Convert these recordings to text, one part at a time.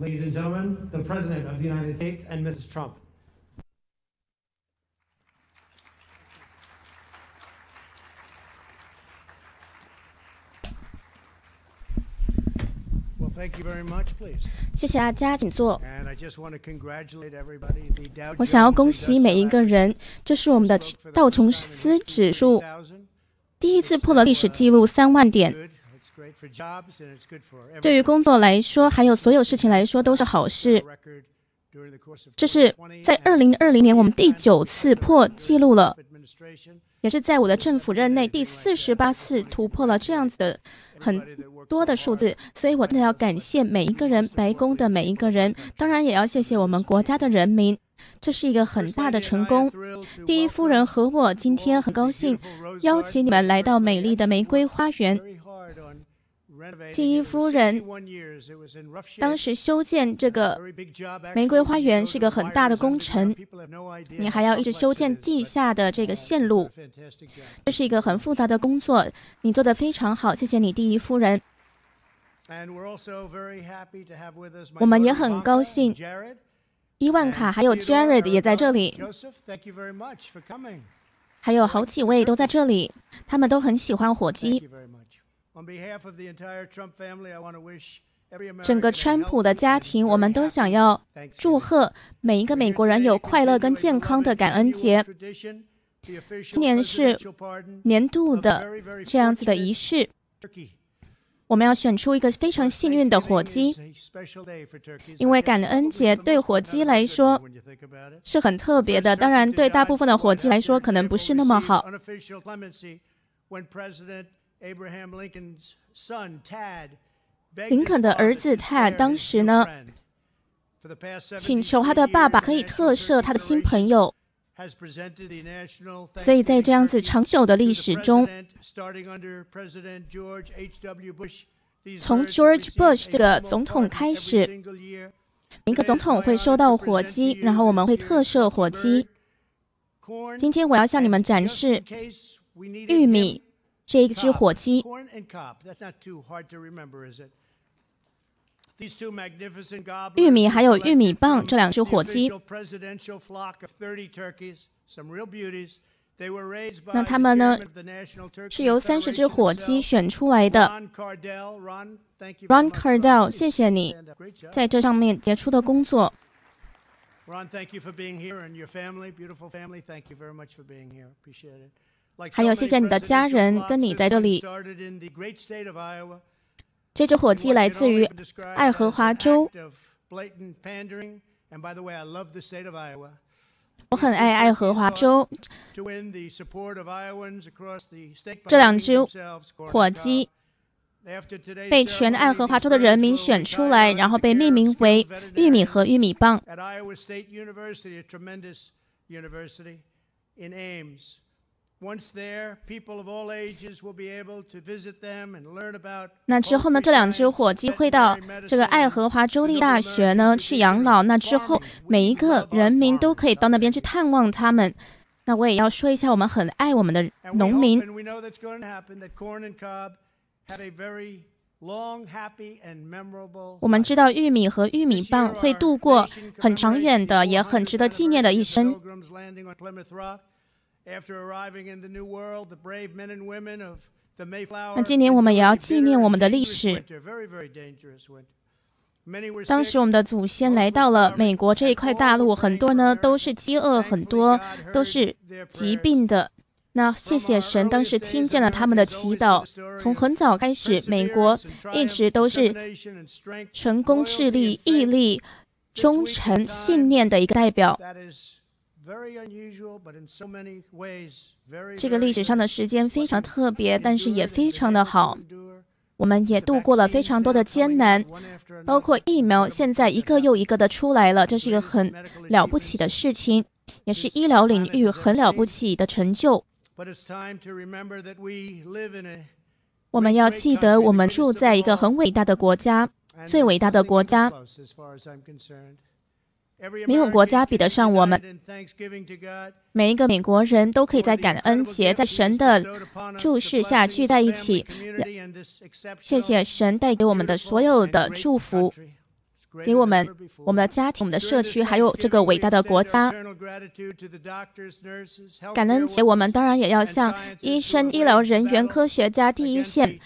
Ladies and gentlemen, the President of the United States and Mrs. Trump. Well, thank you very much, please. 谢谢大家，请坐。And I just want to congratulate everybody. The Dow 我想要 Jones 恭喜每一个人，这是我们的道琼斯指数第一次破了历史记录三万点。对于工作来说还有所有事情来说都是好事。这是在二零二零年我们第九次破纪录了也是在我的政府任内第四十八次突破了这样子的很多的数字所以我真的要感谢每一个人白宫的每一个人当然也要谢谢我们国家的人民。这是一个很大的成功。第一夫人和我今天很高兴邀请你们来到美丽的玫瑰花园。第一夫人当时修建这个玫瑰花园是个很大的工程，你还要一直修建地下的这个线路，这是一个很复杂的工作，你做得非常好，谢谢你，第一夫人。我们也很高兴，伊万卡还有 Jared 也在这里，还有好几位都在这里，他们都很喜欢火鸡。整个川普的家庭我们都想要祝贺每一个美国人有快乐跟健康的感恩节。今年是年度的这样子的仪式。我们要选出一个非常幸运的火鸡因为感恩节对火鸡来说是很特别的当然对大部分的火鸡来说可能不是那么好。林肯的儿子泰当时呢，请求他的爸爸可以特赦他的新朋友。所以在这样子长久的历史中，从 George Bush 这个总统开始，每个总统会收到火鸡，然后我们会特赦火鸡。今天我要向你们展示玉米、这一只火鸡。玉米还有玉米棒这两只火鸡 official presidential flock of 30 turkeys, some real beauties. They were raised by 那他们呢是由三十只火鸡选出来的。Ron Cardell. 谢谢你.在这上面杰出的工作。Ron, thank you for being here and your family, beautiful family. Thank you very much for being here. Appreciate it. 还有谢谢你的家人跟你在这里。这只火鸡来自于爱荷华州。我很爱爱荷华州。这两只火鸡被全爱荷华州的人民选出来，然后被命名为“玉米”和“玉米棒”。那之后呢这两只火鸡会到这个爱 and 荷华州立大学呢去养老。of 那之后每一个人民都可以到那边去探望他们。那我也要说一下，我们很爱我们的 And 农民。and we know that's going to happen, that corn and cob have a very long, happy, and memorable 我们.知道玉米和玉米棒会度过很长远的，也很 400th 值得纪念的一生 after arriving in the new world the brave men and women of the mayflower 那今年我们也要纪念我们的历史。当时我们的祖先来到了美国这一块大陆很多呢都是饥饿很多都是疾病的。那谢谢神当时听见了他们的祈祷从很早开始美国一直都是成功智力毅力忠诚信念的一个代表这个历史上的时间非常特别，但是也非常的好。我们也度过了非常多的艰难，包括疫苗现在一个又一个的出来了，这是一个很了不起的事情，也是医疗领域很了不起的成就。我们要记得，我们住在一个很伟大的国家，最伟大的国家没有国家比得上我们。每一个美国人都可以在感恩节在神的注视下聚在一起谢谢神带给我们的所有的祝福。给我们、我们的家庭、我们的社区，还有这个伟大的国家。感恩节，我们当然也要向医生、医疗人员、科学家、第一线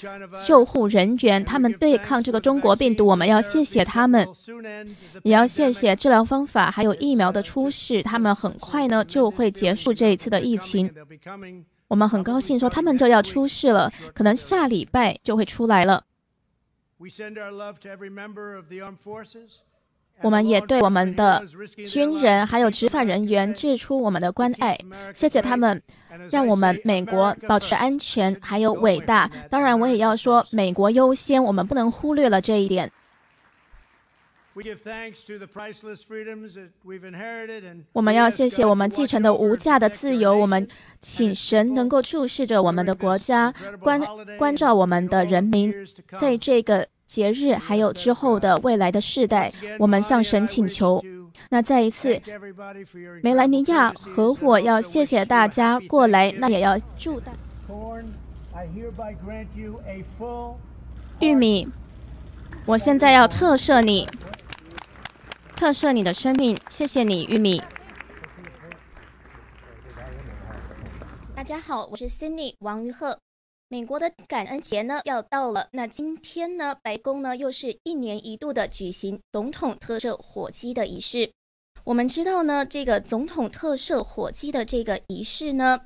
救护人员，他们对抗这个中国病毒，我们要谢谢他们，也要谢谢治疗方法还有疫苗的出世，他们很快呢就会结束这一次的疫情。我们很高兴说他们就要出世了，可能下礼拜就会出来了。我们也对我们的军人还有执法人员致出我们的关爱，谢谢他们，让我们美国保持安全还有伟大。当然，我也要说美国优先，我们不能忽略了这一点。我们要谢谢我们继承的无价的自由。我们请神能够注视着我们的国家，关关照我们的人民，在这个节日还有之后的未来的世代，我们向神请求。那再一次，梅兰尼亚和我要谢谢大家过来，那也要祝大玉米，我现在要特赦你。特赦你的生命，谢谢你，玉米。大家好，我是 Cindy 王玉鹤。美国的感恩节呢要到了，那今天呢，白宫呢又是一年一度的举行总统特赦火鸡的仪式。我们知道呢，这个总统特赦火鸡的这个仪式呢，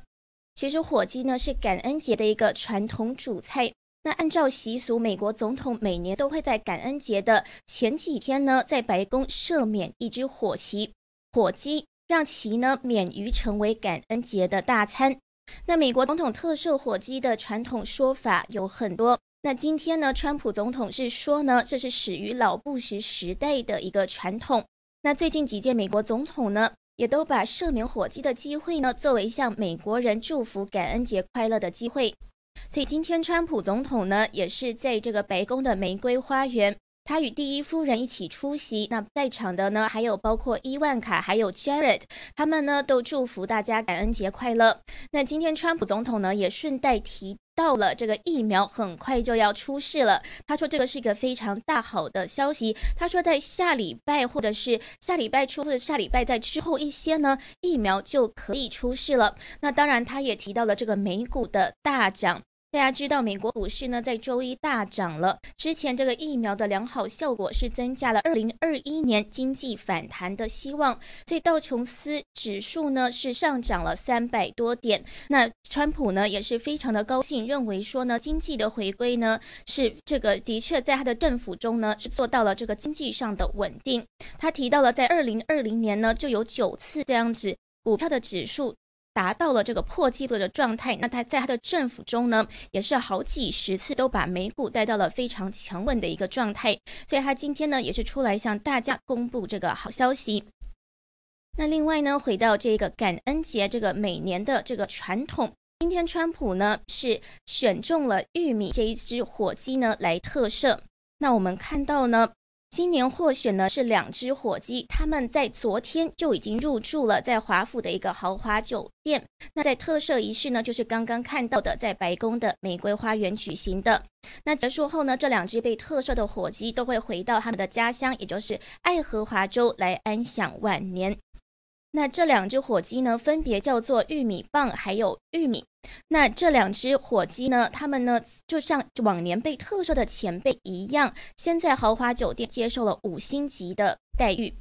其实火鸡呢是感恩节的一个传统主菜。那按照习俗，美国总统每年都会在感恩节的前几天呢，在白宫赦免一只火鸡，火鸡让其呢免于成为感恩节的大餐。那美国总统特赦火鸡的传统说法有很多。那今天呢，川普总统是说呢，这是始于老布什时代的一个传统。那最近几届美国总统呢，也都把赦免火鸡的机会呢，作为向美国人祝福感恩节快乐的机会。所以今天，川普总统呢也是在这个白宫的玫瑰花园，他与第一夫人一起出席。那在场的呢还有包括伊万卡，还有 Jared，他们呢都祝福大家感恩节快乐。那今天，川普总统呢也顺带提到了这个疫苗很快就要出世了。他说这个是一个非常大好的消息。他说在下礼拜或者是下礼拜初或者下礼拜在之后一些呢，疫苗就可以出世了。那当然，他也提到了这个美股的大涨。大家知道，美国股市呢在周一大涨了。之前这个疫苗的良好效果是增加了二零二一年经济反弹的希望，所以道琼斯指数呢是上涨了三百多点。那川普呢也是非常的高兴，认为说呢经济的回归呢是这个的确在他的政府中呢是做到了这个经济上的稳定。他提到了在二零二零年呢就有九次这样子股票的指数。达到了这个破纪录的状态，那他在他的政府中呢，也是好几十次都把美股带到了非常强稳的一个状态，所以他今天呢也是出来向大家公布这个好消息。那另外呢，回到这个感恩节这个每年的这个传统，今天川普呢是选中了玉米这一只火鸡呢来特赦。那我们看到呢。今年获选呢是两只火鸡，他们在昨天就已经入住了在华府的一个豪华酒店。那在特赦仪式呢，就是刚刚看到的，在白宫的玫瑰花园举行的。那结束后呢，这两只被特赦的火鸡都会回到他们的家乡，也就是爱荷华州来安享晚年。那这两只火鸡呢，分别叫做玉米棒还有玉米。那这两只火鸡呢，他们呢就像往年被特赦的前辈一样，先在豪华酒店接受了五星级的待遇。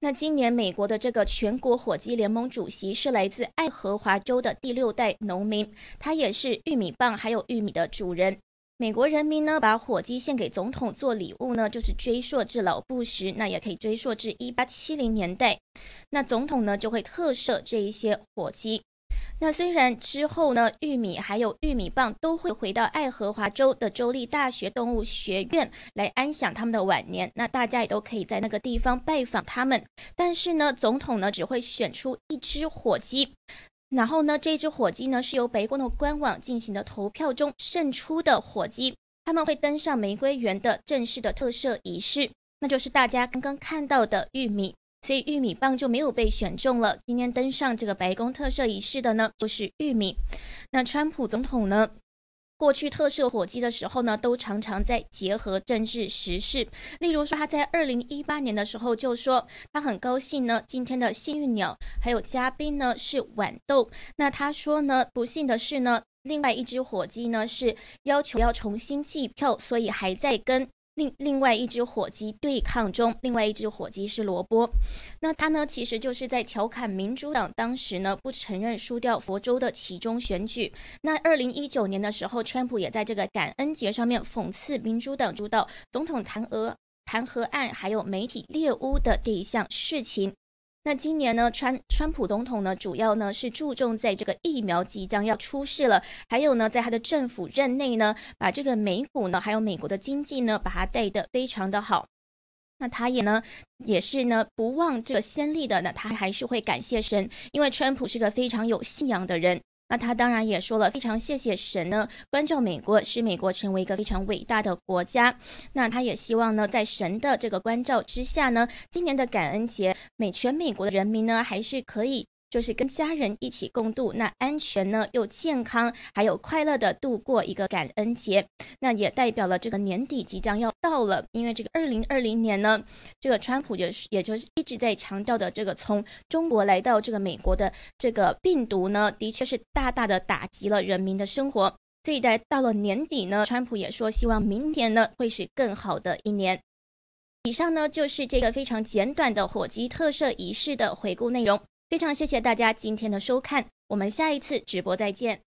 那今年美国的这个全国火鸡联盟主席是来自爱荷华州的第六代农民，他也是玉米棒还有玉米的主人。美国人民呢，把火鸡献给总统做礼物呢，就是追溯至老布什，那也可以追溯至一八七零年代。那总统呢，就会特赦这一些火鸡。那虽然之后呢，玉米还有玉米棒都会回到爱荷华州的州立大学动物学院来安享他们的晚年，那大家也都可以在那个地方拜访他们。但是呢，总统呢，只会选出一只火鸡。然后呢，这只火鸡呢是由白宫的官网进行的投票中胜出的火鸡，他们会登上玫瑰园的正式的特赦仪式，那就是大家刚刚看到的玉米，所以玉米棒就没有被选中了。今天登上这个白宫特赦仪式的呢，就是玉米。那川普总统呢，过去特赦火鸡的时候呢，都常常在结合政治时事。例如说，他在二零一八年的时候就说，他很高兴呢，今天的幸运鸟还有嘉宾呢是豌豆。那他说呢，不幸的是呢，另外一只火鸡呢是要求要重新计票，所以还在跟。另另外一只火鸡对抗中，另外一只火鸡是萝卜。那他呢，其实就是在调侃民主党当时呢不承认输掉佛州的其中选举。那二零一九年的时候，川普也在这个感恩节上面讽刺民主党主导总统弹劾弹劾案，还有媒体猎巫的这一项事情。那今年呢，川川普总统呢，主要呢是注重在这个疫苗即将要出世了，还有呢，在他的政府任内呢，把这个美股呢，还有美国的经济呢，把它带得非常的好。那他也呢，也是呢，不忘这个先例的呢，他还是会感谢神，因为川普是个非常有信仰的人。那他当然也说了，非常谢谢神呢，关照美国，使美国成为一个非常伟大的国家。那他也希望呢，在神的这个关照之下呢，今年的感恩节，美全美国的人民呢，还是可以。就是跟家人一起共度，那安全呢又健康，还有快乐的度过一个感恩节，那也代表了这个年底即将要到了。因为这个二零二零年呢，这个川普就是也就是一直在强调的这个从中国来到这个美国的这个病毒呢，的确是大大的打击了人民的生活。所以在到了年底呢，川普也说希望明年呢会是更好的一年。以上呢就是这个非常简短的火鸡特赦仪式的回顾内容。非常谢谢大家今天的收看，我们下一次直播再见。